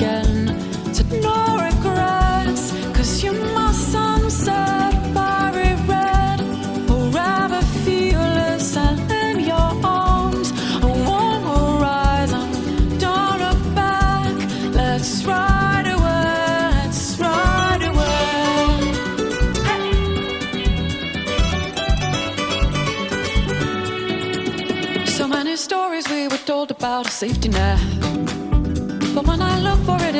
into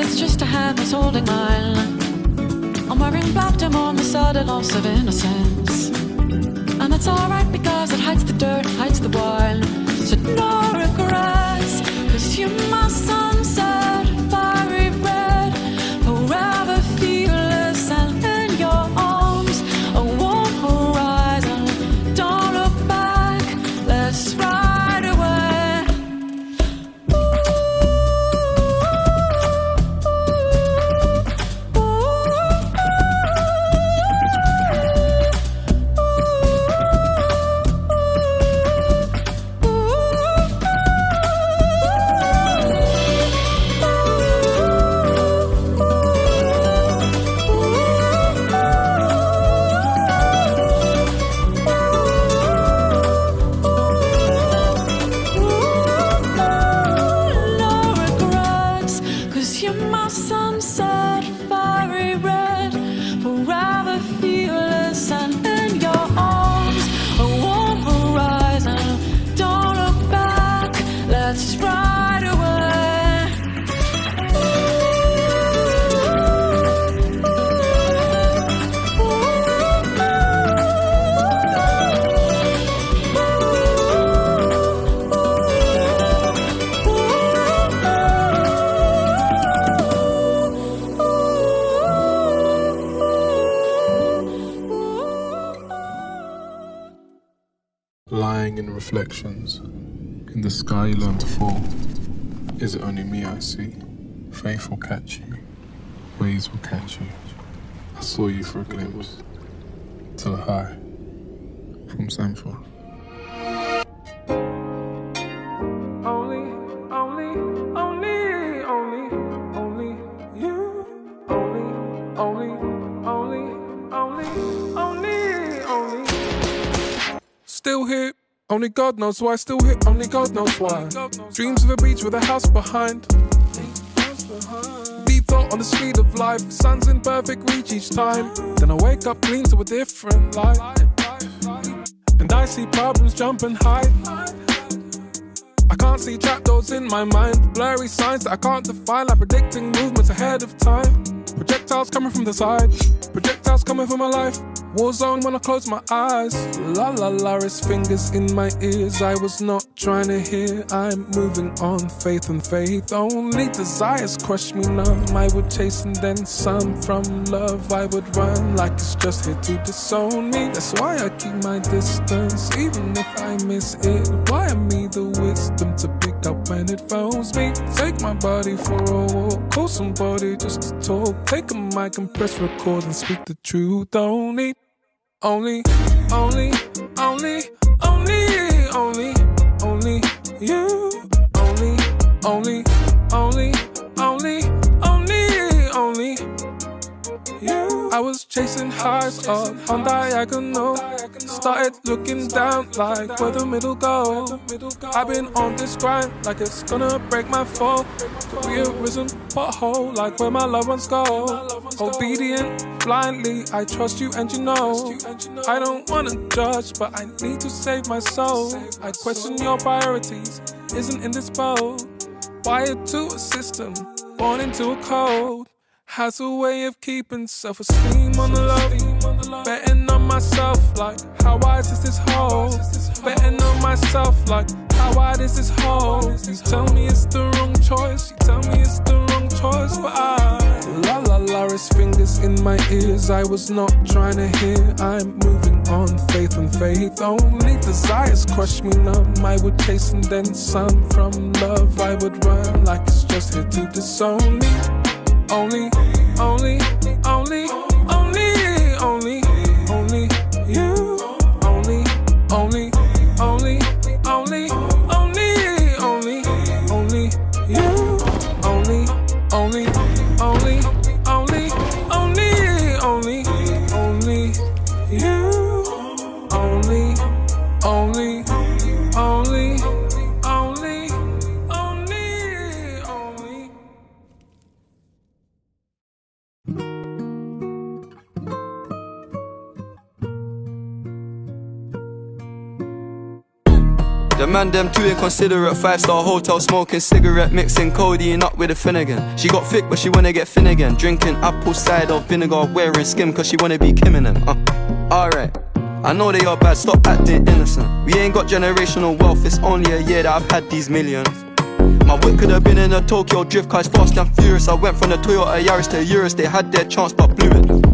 it's just a hand that's holding mine. I'm wearing baptism on the sudden loss of innocence. And that's alright because it hides the dirt, hides the wine. So no regrets, cause you're my reflections, in the sky you learn to fall. Is it only me I see? Faith will catch you, waves will catch you. I saw you for a glimpse, till high, from Sanford. Only God knows why. Still here. Only God knows why. Dreams of a beach with a house behind. Deep thought on the speed of life. Sun's in perfect reach each time. Then I wake up clean to a different light. And I see problems jumping high. I can't see trapdoors in my mind. Blurry signs that I can't define, like predicting movements ahead of time. Projectiles coming from the side, projectiles coming from my life. War zone when I close my eyes. La la la, it's fingers in my ears. I was not trying to hear. I'm moving on, faith and faith. Only desires crush me numb. I would chase and then some from love. I would run like it's just here to disown me. That's why I keep my distance, even if I miss it. Why me the wisdom to pick up when it phones me? Take my body for a walk, call somebody just to talk. Take a mic and press record and speak the truth. Only, only, only, only, only, only, only you. Only, only, only, only, only, only you. I was chasing highs up on diagonal. Started looking down like where the middle go. I've been on this grind like it's gonna break my fall. Rearisen pothole like where my loved ones go. Obedient blindly, I trust you and you know. I don't wanna judge, but I need to save my soul. I question your priorities, isn't in this boat. Wired to a system, born into a code. Has a way of keeping self esteem on the low. Betting on myself, like, how wise is this hole? Betting on myself, like, how wide is this hole? You tell me it's the wrong choice, you tell me it's the wrong choice, but I. La la la, it's fingers in my ears. I was not trying to hear. I'm moving on, faith and faith. Only desires crush me numb. I would chase and then some from love. I would run like it's just here to disown me. Only, only, man them too inconsiderate. Five star hotel smoking cigarette, mixing codeine up with a Finnegan. She got thick, but she wanna get Finnegan. Drinking apple cider vinegar, wearing skim, cause she wanna be Kim in them. Uh, Alright. I know they are bad, stop acting innocent. We ain't got generational wealth, it's only a year that I've had these millions. My whip could have been in a Tokyo drift car, it's fast and furious. I went from the Toyota Yaris to Urus, they had their chance but blew it.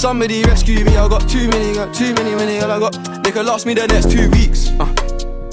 Somebody rescue me, I got too many, got too many, many, all I got. They could last me the next two weeks. Uh,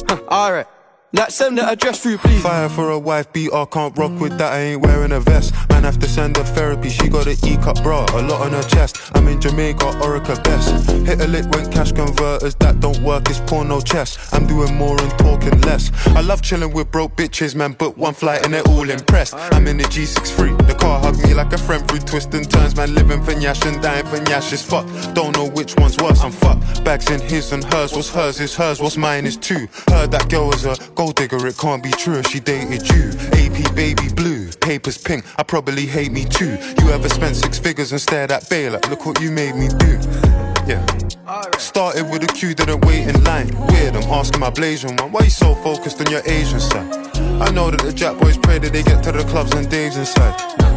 huh, alright. Like send the address through, please. Fire for a wife beater, can't rock with that. I ain't wearing a vest. Man, have to send her therapy. She got an E cup bra, a lot on her chest. I'm in Jamaica, Orica best. Hit a lick when cash converters that don't work. It's porno chess. I'm doing more and talking less. I love chilling with broke bitches, man. But one flight and they're all impressed. I'm in the G63. The car hugged me like a friend through twists and turns. Man, living for Nyash and dying for Nyash is fuck. Don't know which one's worse. I'm fucked. Bags in his and hers. What's hers is hers. What's mine is two. Heard that girl was a gold digger, it can't be true she dated you. AP baby blue, papers pink, I probably hate me too. You ever spent six figures and stared at Baylor? Look what you made me do. Yeah. Started with a queue, didn't wait in line. Weird, I'm asking my Blasian one, why you so focused on your Asian side? I know that the Jack boys pray that they get to the clubs and Dave's inside.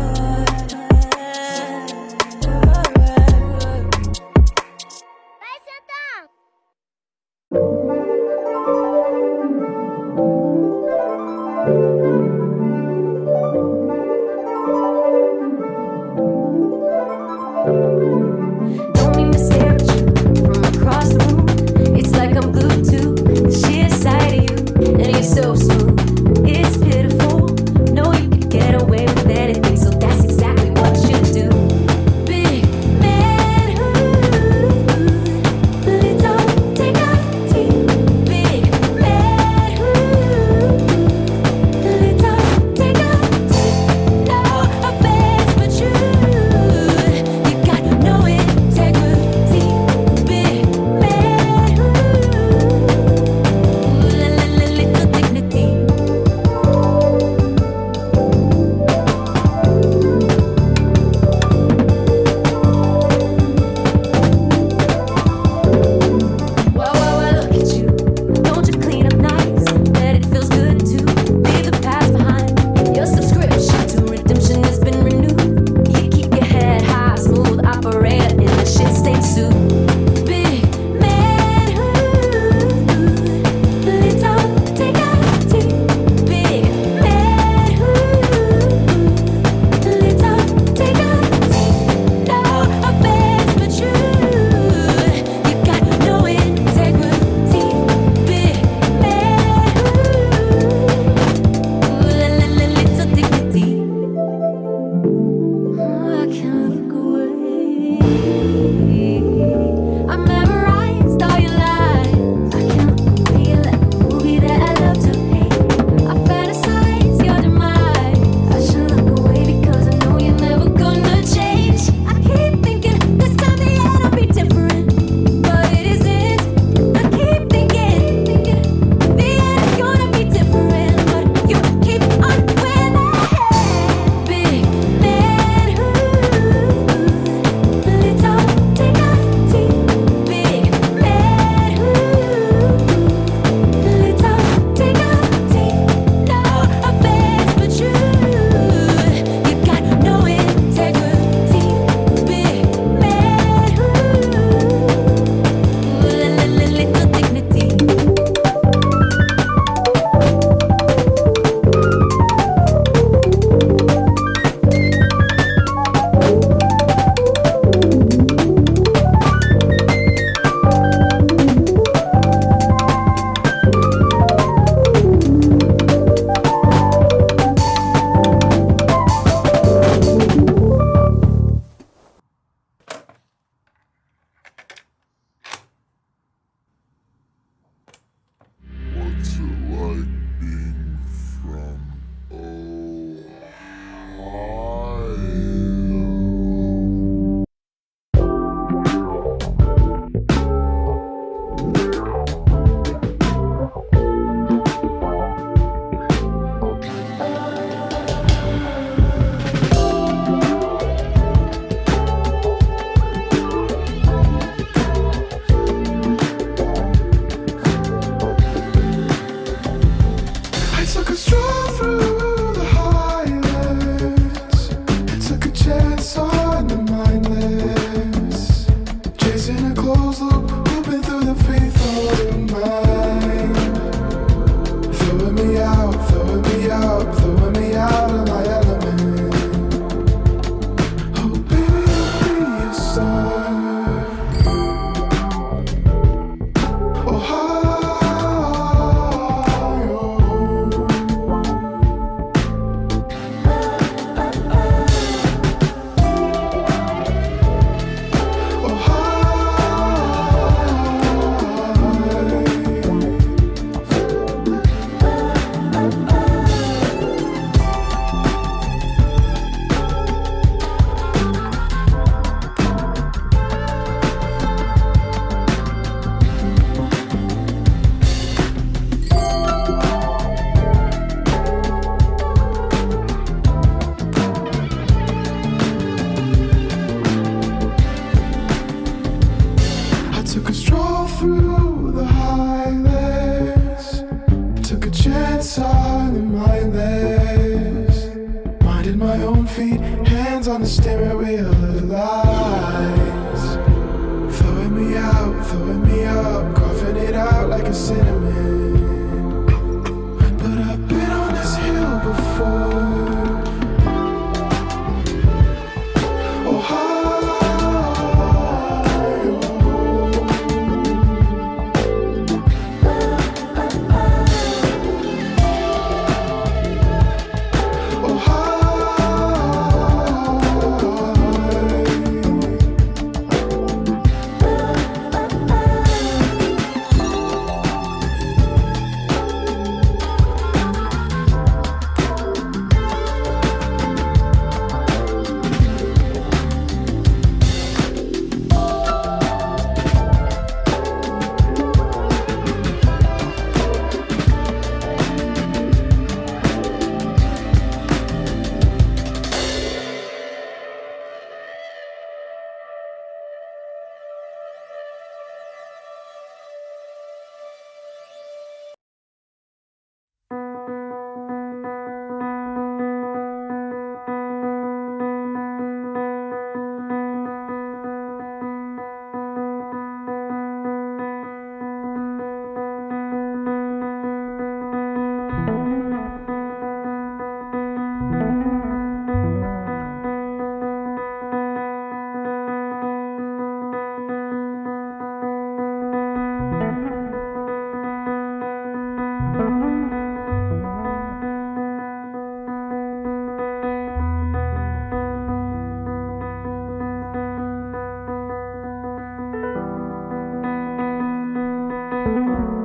I'm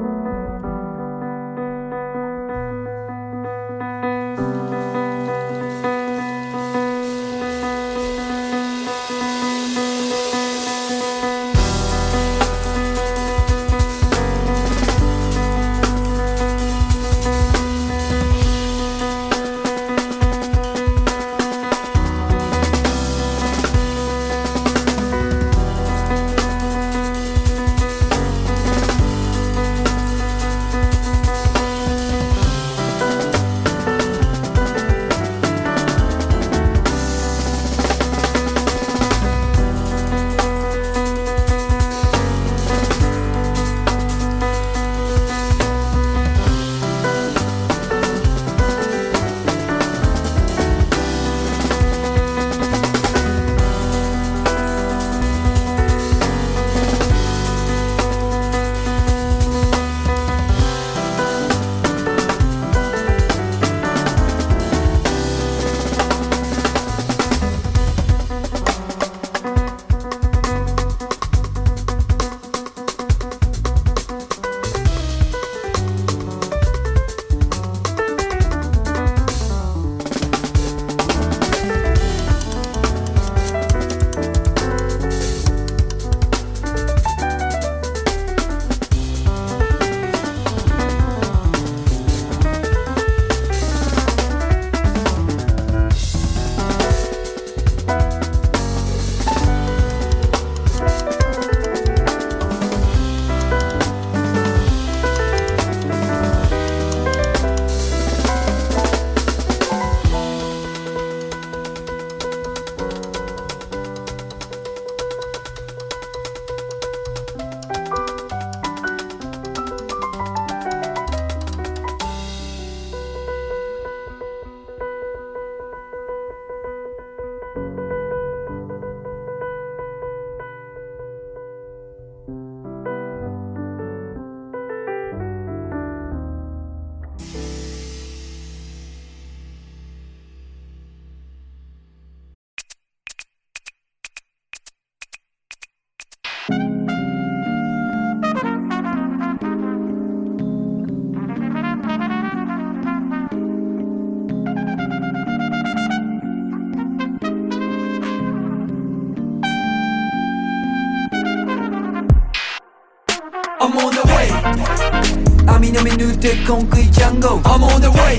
網の目塗ってコンクリジャンゴ。I'm on the way.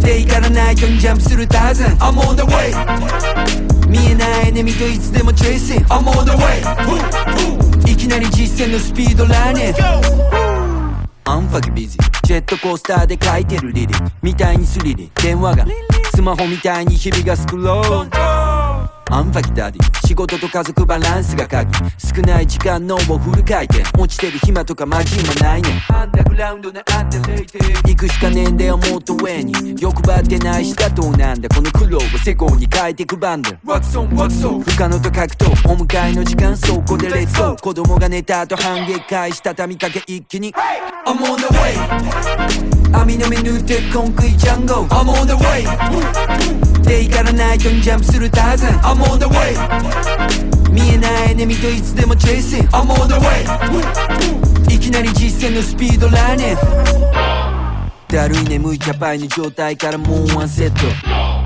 手からないようにジャンプするターザン I'm on the way. 見えないエネミといつでもチェイシン。I'm on the way. いきなり実践のスピードランニン。グ I'm fucking busy ジェットコースターで書いてるリリ。みたいにスリリ。電話がスマホみたいに日々がスクロール。アンファキダディ仕事と家族バランスが鍵。少ない時間脳をフル回転。落ちてる暇とかマジもないね。アンダーグラウンドなアンダーレイテ行くしかねえんだよもっと上に。欲張ってないし妥当なんだこの苦労を成功に変えてくバンド What's on what's on 不可能と書くとお迎えの時間そこでレッツゴー。子供が寝た後反撃開始畳みかけ一気に。I'm on the way 網の目縫ってコンクリジャンゴ。I'm on the way デイからナイトにジャンプするターザン I'm on the way 見えないエネミといつでもチェイシン I'm on the way. いきなり実践のスピードラーニングだるい眠いキャパイの状態からもうワンセット。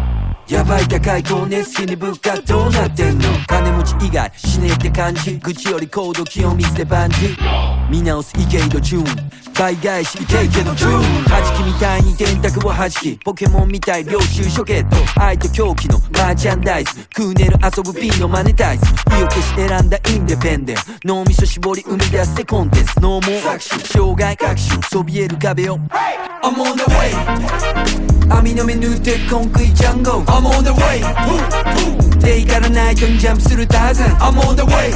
やばい高い光熱費に物価どうなってんの金持ち以外死ねって感じ愚痴より高度気温水でバンジー見直すイケイドチューン倍返しイケイケのチューン弾きみたいに電卓を弾きポケモンみたい領収書ゲット愛と狂気のマーチャンダイスクーネル遊ぶ B のマネタイズ意を消し選んだインデペンデン脳みそ絞り生み出してコンテンツノーモー障害学習そびえる壁を I'm on the way 網の目縫ってコンクリジャンゴ I'm on the way. デイからナイトにジャンプするターザン I'm on the way.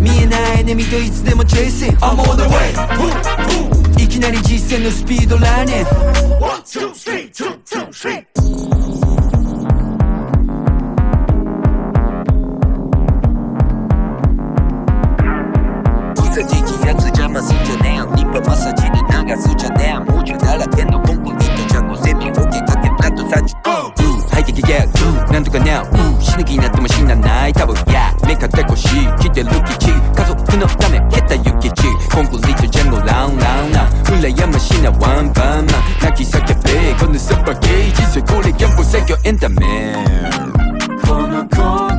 見えないエネミといつでもチェイシン I'm on the way. いきなり実践のスピードラーニングうさじじやつ邪魔すんじゃねえよリッパマッサージで流すじゃねえもうちょいならけのコンコンリットちゃんのセミオケかけフラット30うん入ってけけうん。なんとかな。うん。死ぬ気になっても死なない。多分。や。目かてこし。来てる基地家族のため。減った行き地コンクリートジャンゴラウンラウンラ羨ましなワンパンマン。泣き叫べ。このスーパーゲージそれこれギャンブル最強エンタメ。このコ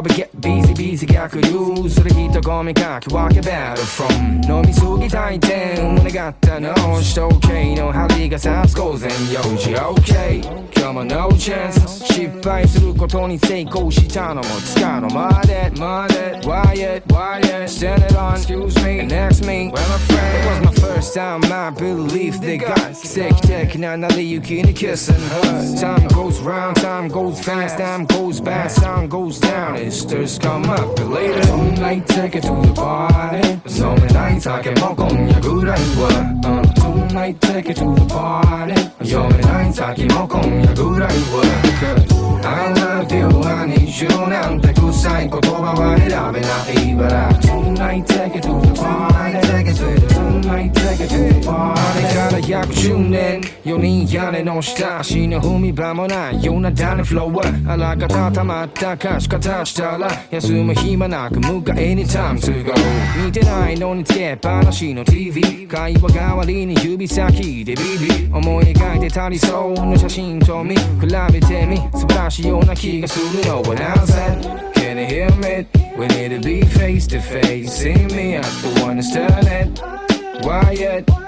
But get busy busy do する人混みかき分け battle from 飲みすぎ大点願ったのしと OK の針が刺す午前4時 OK 今日も no chance 失敗することに成功したのもつかの間で間で Wyatt Wyatt stand it on excuse me and ask me where my friend it was my first time I believe they got 奇跡的な成り行きに kiss and hug time goes round time goes fast time goes by sun goes down it stirs come up later tonight take it to the party. So when I ain't talking on your good ain't what. Uh. all ない。先も今夜ぐらい I love you, I need なんて臭い言葉は選べない。から Tonight take it to the party Take it to the party あれから約10年4人屋根の下死ぬ踏み場もない。よなダネフローはあらまった貸し方したら休む暇なく迎えにタイムズゴー見てない。のにつけっぱなしの TV 指先でビビ思い描いてた理想の写真と見比べてみ素晴らしいような気がするのはなぜ Can you hear me? We need to be face to face See me at the one that's done it Why yet?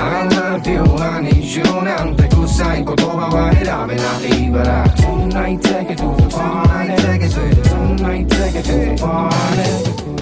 I love you I need you なんて臭い言葉は選べないから Tonight take it to the party Tonight take it to the party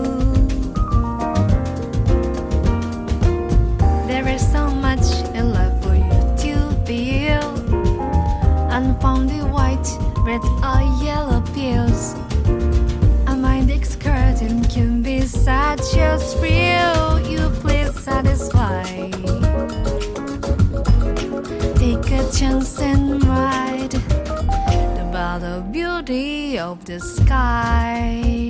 feel you please satisfy. Take a chance and ride about the beauty of the sky.